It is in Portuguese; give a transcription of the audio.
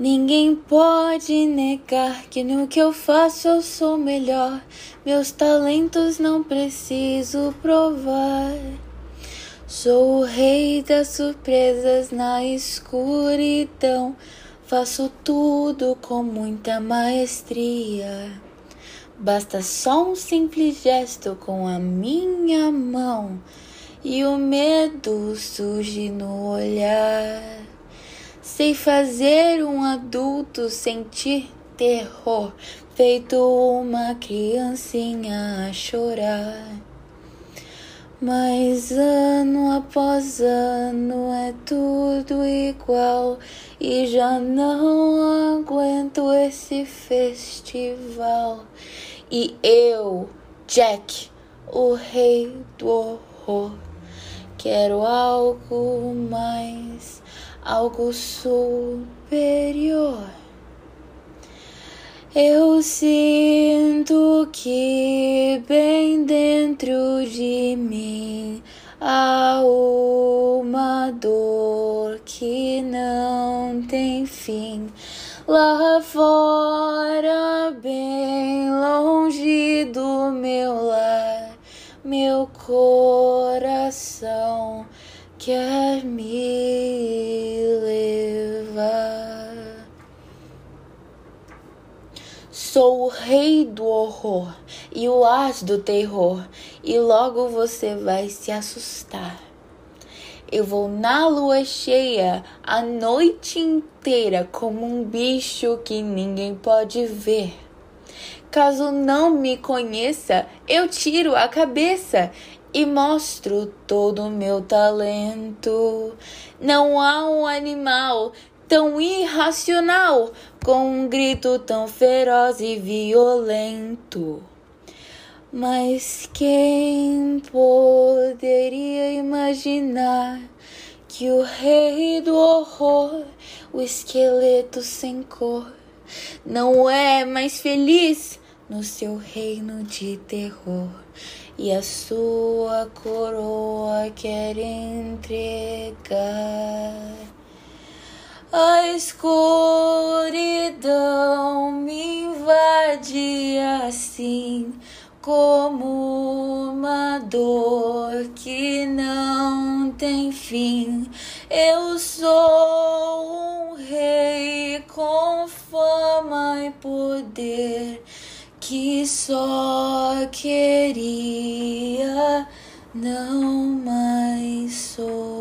Ninguém pode negar que no que eu faço eu sou melhor. Meus talentos não preciso provar. Sou o rei das surpresas na escuridão. Faço tudo com muita maestria. Basta só um simples gesto com a minha mão e o medo surge no olhar. Sei fazer um adulto sentir terror, feito uma criancinha a chorar. Mas ano após ano é tudo igual e já não aguento esse festival. E eu, Jack, o rei do horror, quero algo mais algo superior. Eu sinto que bem dentro de mim há uma dor que não tem fim. Lá fora, bem longe do meu lar, meu coração quer me Sou o rei do horror e o as do terror, e logo você vai se assustar. Eu vou na lua cheia a noite inteira como um bicho que ninguém pode ver. Caso não me conheça, eu tiro a cabeça e mostro todo o meu talento. Não há um animal tão irracional com um grito tão feroz e violento. Mas quem poderia imaginar que o rei do horror, o esqueleto sem cor, não é mais feliz no seu reino de terror? e a sua coroa quer entregar. A escuridão me invade assim, como uma dor que não tem fim. Eu sou um rei com fama e poder que só queria não mais sofrer.